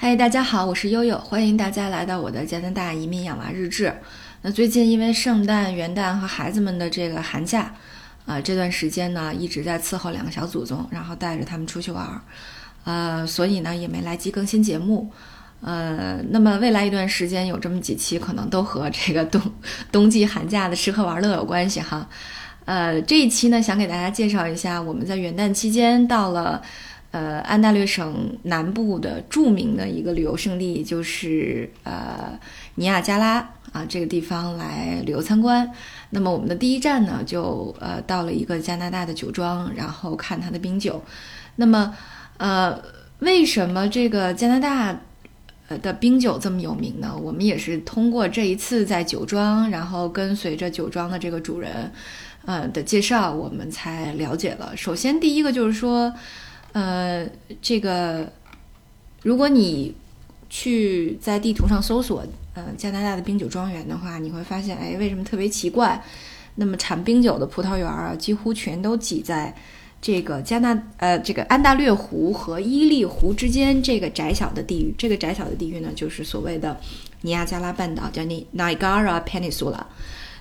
嗨，大家好，我是悠悠，欢迎大家来到我的加拿大移民养娃日志。那最近因为圣诞、元旦和孩子们的这个寒假，啊，这段时间呢一直在伺候两个小祖宗，然后带着他们出去玩儿，呃，所以呢也没来及更新节目。呃，那么未来一段时间有这么几期，可能都和这个冬冬季寒假的吃喝玩乐有关系哈。呃，这一期呢想给大家介绍一下我们在元旦期间到了。呃，安大略省南部的著名的一个旅游胜地就是呃尼亚加拉啊，这个地方来旅游参观。那么我们的第一站呢，就呃到了一个加拿大的酒庄，然后看它的冰酒。那么呃，为什么这个加拿大呃的冰酒这么有名呢？我们也是通过这一次在酒庄，然后跟随着酒庄的这个主人呃的介绍，我们才了解了。首先第一个就是说。呃，这个，如果你去在地图上搜索呃加拿大的冰酒庄园的话，你会发现，哎，为什么特别奇怪？那么产冰酒的葡萄园啊，几乎全都挤在这个加拿呃这个安大略湖和伊利湖之间这个窄小的地域。这个窄小的地域呢，就是所谓的尼亚加拉半岛，叫尼 Niagara Peninsula。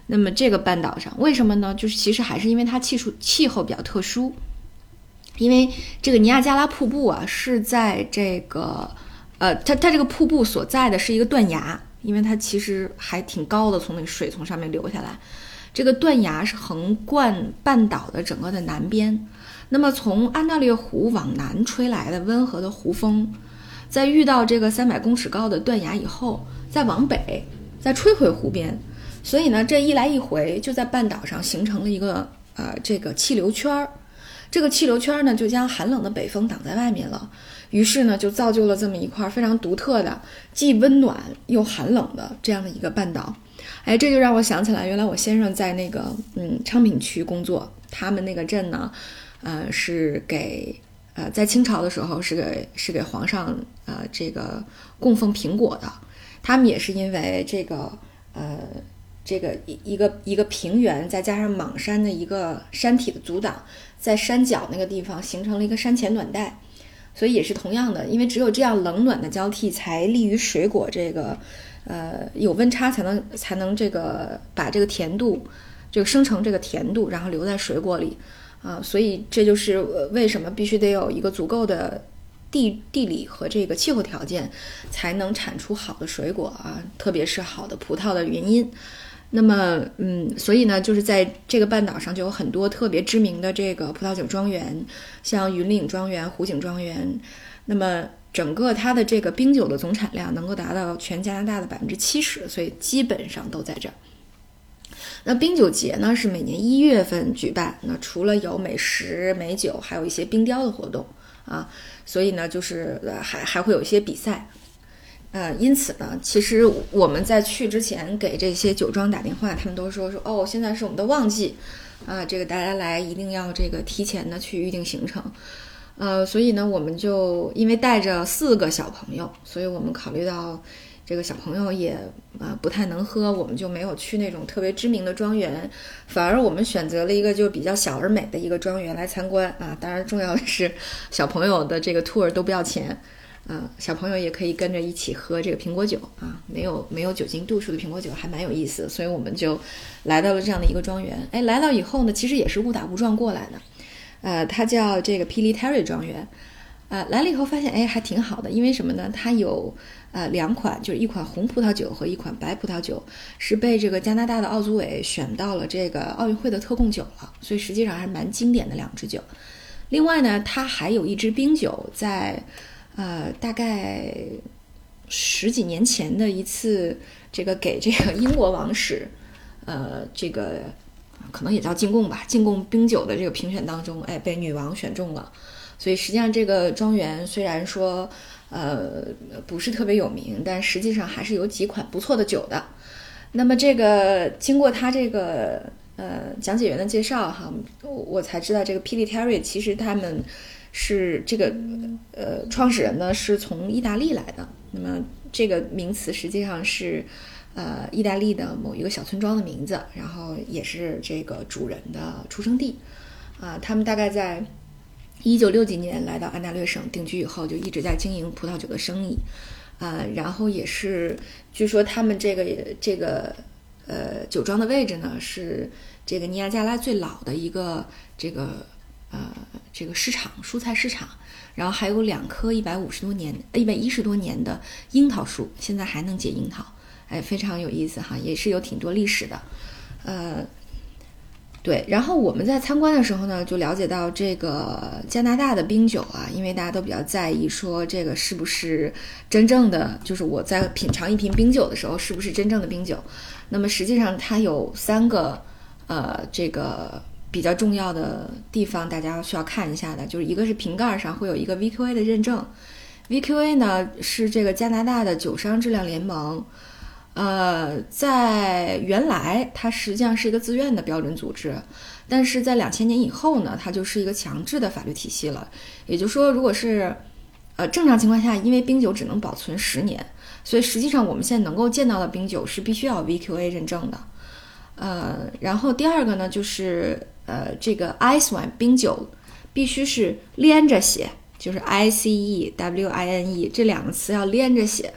那么这个半岛上，为什么呢？就是其实还是因为它气数气候比较特殊。因为这个尼亚加拉瀑布啊，是在这个，呃，它它这个瀑布所在的是一个断崖，因为它其实还挺高的，从那个水从上面流下来。这个断崖是横贯半岛的整个的南边。那么从安大略湖往南吹来的温和的湖风，在遇到这个三百公尺高的断崖以后，再往北再吹回湖边，所以呢，这一来一回就在半岛上形成了一个呃这个气流圈儿。这个气流圈呢，就将寒冷的北风挡在外面了，于是呢，就造就了这么一块非常独特的、既温暖又寒冷的这样的一个半岛。哎，这就让我想起来，原来我先生在那个嗯昌平区工作，他们那个镇呢，呃，是给呃在清朝的时候是给是给皇上呃这个供奉苹果的。他们也是因为这个呃这个一一个一个平原，再加上莽山的一个山体的阻挡。在山脚那个地方形成了一个山前暖带，所以也是同样的，因为只有这样冷暖的交替，才利于水果这个，呃，有温差才能才能这个把这个甜度，这个生成这个甜度，然后留在水果里，啊，所以这就是为什么必须得有一个足够的地地理和这个气候条件，才能产出好的水果啊，特别是好的葡萄的原因。那么，嗯，所以呢，就是在这个半岛上就有很多特别知名的这个葡萄酒庄园，像云岭庄园、湖景庄园。那么，整个它的这个冰酒的总产量能够达到全加拿大的百分之七十，所以基本上都在这儿。那冰酒节呢是每年一月份举办，那除了有美食美酒，还有一些冰雕的活动啊，所以呢，就是还还会有一些比赛。呃，因此呢，其实我们在去之前给这些酒庄打电话，他们都说说哦，现在是我们的旺季，啊，这个大家来一定要这个提前的去预定行程，呃，所以呢，我们就因为带着四个小朋友，所以我们考虑到这个小朋友也啊不太能喝，我们就没有去那种特别知名的庄园，反而我们选择了一个就比较小而美的一个庄园来参观啊，当然重要的是小朋友的这个 tour 都不要钱。嗯，小朋友也可以跟着一起喝这个苹果酒啊，没有没有酒精度数的苹果酒还蛮有意思，所以我们就来到了这样的一个庄园。哎，来到以后呢，其实也是误打误撞过来的。呃，它叫这个 p i l i Terry 庄园。呃，来了以后发现，哎，还挺好的，因为什么呢？它有呃两款，就是一款红葡萄酒和一款白葡萄酒，是被这个加拿大的奥组委选到了这个奥运会的特供酒了，所以实际上还是蛮经典的两支酒。另外呢，它还有一支冰酒在。呃，大概十几年前的一次，这个给这个英国王室，呃，这个可能也叫进贡吧，进贡冰酒的这个评选当中，哎，被女王选中了。所以实际上这个庄园虽然说，呃，不是特别有名，但实际上还是有几款不错的酒的。那么这个经过他这个呃讲解员的介绍哈，我才知道这个霹雳 Terry 其实他们。是这个，呃，创始人呢是从意大利来的。那么这个名词实际上是，呃，意大利的某一个小村庄的名字，然后也是这个主人的出生地。啊，他们大概在一九六几年来到安大略省定居以后，就一直在经营葡萄酒的生意，呃，然后也是据说他们这个这个呃酒庄的位置呢是这个尼亚加拉最老的一个这个呃这个市场蔬菜市场，然后还有两棵一百五十多年一百一十多年的樱桃树，现在还能结樱桃，哎，非常有意思哈，也是有挺多历史的，呃。对，然后我们在参观的时候呢，就了解到这个加拿大的冰酒啊，因为大家都比较在意说这个是不是真正的，就是我在品尝一瓶冰酒的时候是不是真正的冰酒。那么实际上它有三个呃这个比较重要的地方，大家需要看一下的，就是一个是瓶盖上会有一个 VQA 的认证，VQA 呢是这个加拿大的酒商质量联盟。呃，在原来它实际上是一个自愿的标准组织，但是在两千年以后呢，它就是一个强制的法律体系了。也就是说，如果是呃正常情况下，因为冰酒只能保存十年，所以实际上我们现在能够见到的冰酒是必须要 VQA 认证的。呃，然后第二个呢，就是呃这个 Ice Wine 冰酒必须是连着写，就是 I C E W I N E 这两个词要连着写。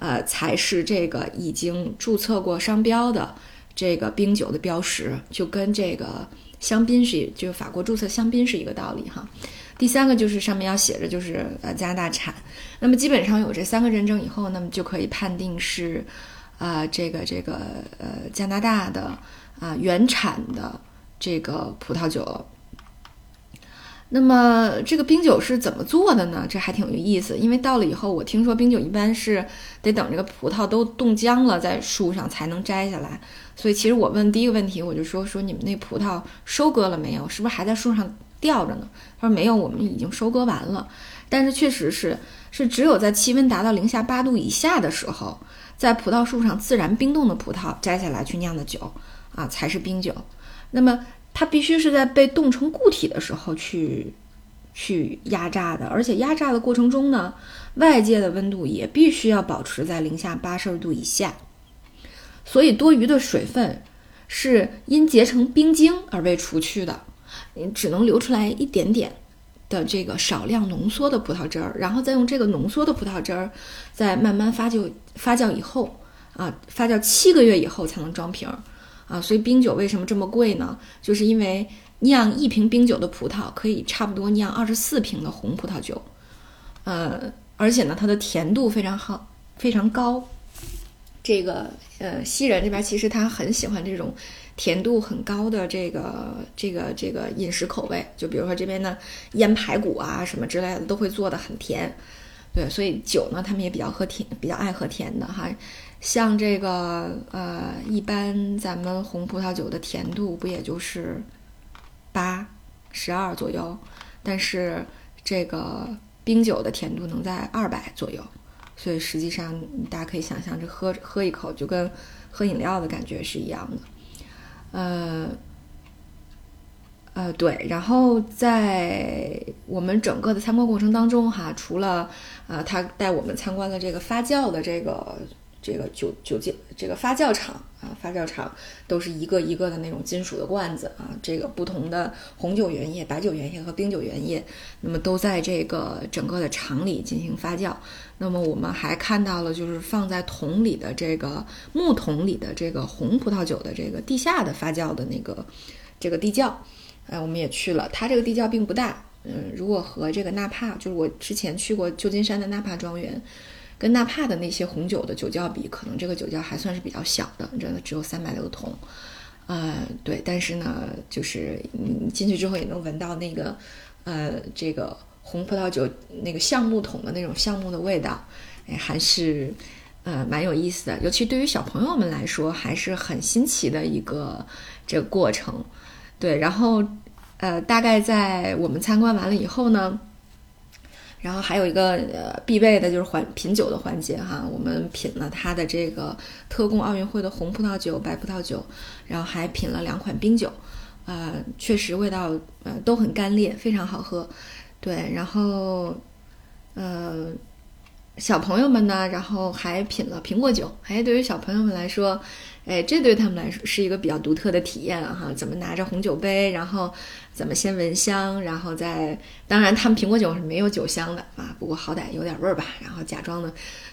呃，才是这个已经注册过商标的这个冰酒的标识，就跟这个香槟是，就法国注册香槟是一个道理哈。第三个就是上面要写着就是呃加拿大产，那么基本上有这三个认证以后，那么就可以判定是，啊这个这个呃加拿大的啊原产的这个葡萄酒。那么这个冰酒是怎么做的呢？这还挺有意思，因为到了以后，我听说冰酒一般是得等这个葡萄都冻僵了，在树上才能摘下来。所以其实我问第一个问题，我就说说你们那葡萄收割了没有？是不是还在树上吊着呢？他说没有，我们已经收割完了。但是确实是，是只有在气温达到零下八度以下的时候，在葡萄树上自然冰冻的葡萄摘下来去酿的酒啊，才是冰酒。那么。它必须是在被冻成固体的时候去去压榨的，而且压榨的过程中呢，外界的温度也必须要保持在零下八摄氏度以下。所以多余的水分是因结成冰晶而被除去的，你只能留出来一点点的这个少量浓缩的葡萄汁儿，然后再用这个浓缩的葡萄汁儿再慢慢发酵发酵以后啊，发酵七个月以后才能装瓶。啊，所以冰酒为什么这么贵呢？就是因为酿一瓶冰酒的葡萄可以差不多酿二十四瓶的红葡萄酒，呃，而且呢，它的甜度非常好，非常高。这个呃，西人这边其实他很喜欢这种甜度很高的这个这个这个饮食口味，就比如说这边的腌排骨啊什么之类的都会做的很甜。对，所以酒呢，他们也比较喝甜，比较爱喝甜的哈。像这个呃，一般咱们红葡萄酒的甜度不也就是八、十二左右，但是这个冰酒的甜度能在二百左右，所以实际上大家可以想象，这喝喝一口就跟喝饮料的感觉是一样的。呃呃，对，然后在我们整个的参观过程当中哈，除了呃，他带我们参观了这个发酵的这个。这个酒酒精这个发酵厂啊，发酵厂都是一个一个的那种金属的罐子啊，这个不同的红酒原液、白酒原液和冰酒原液，那么都在这个整个的厂里进行发酵。那么我们还看到了，就是放在桶里的这个木桶里的这个红葡萄酒的这个地下的发酵的那个这个地窖，哎，我们也去了。它这个地窖并不大，嗯，如果和这个纳帕，就是我之前去过旧金山的纳帕庄园。跟纳帕的那些红酒的酒窖比，可能这个酒窖还算是比较小的，真的只有三百多桶。呃，对，但是呢，就是你进去之后也能闻到那个，呃，这个红葡萄酒那个橡木桶的那种橡木的味道，哎，还是呃蛮有意思的。尤其对于小朋友们来说，还是很新奇的一个这个过程。对，然后呃，大概在我们参观完了以后呢。然后还有一个呃必备的就是环品酒的环节哈，我们品了它的这个特供奥运会的红葡萄酒、白葡萄酒，然后还品了两款冰酒，呃，确实味道呃都很干裂，非常好喝。对，然后呃小朋友们呢，然后还品了苹果酒，哎，对于小朋友们来说，哎，这对他们来说是一个比较独特的体验哈。怎么拿着红酒杯，然后怎么先闻香，然后再当然他们苹果酒是没有酒香的啊，不过好歹有点味儿吧。然后假装的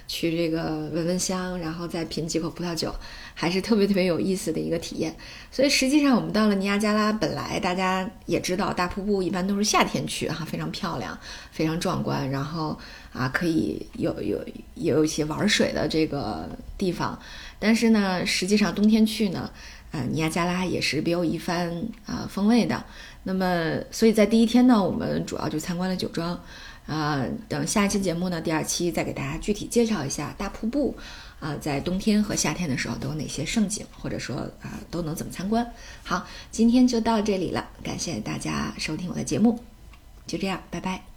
去这个闻闻香，然后再品几口葡萄酒，还是特别特别有意思的一个体验。所以实际上我们到了尼亚加拉，本来大家也知道大瀑布一般都是夏天去哈，非常漂亮，非常壮观，然后啊可以有有有一些玩水的这个地方。但是呢，实际上冬天去呢，呃，尼亚加拉也是别有一番啊风味的。那么，所以在第一天呢，我们主要就参观了酒庄，啊，等下一期节目呢，第二期再给大家具体介绍一下大瀑布，啊，在冬天和夏天的时候都有哪些盛景，或者说啊都能怎么参观。好，今天就到这里了，感谢大家收听我的节目，就这样，拜拜。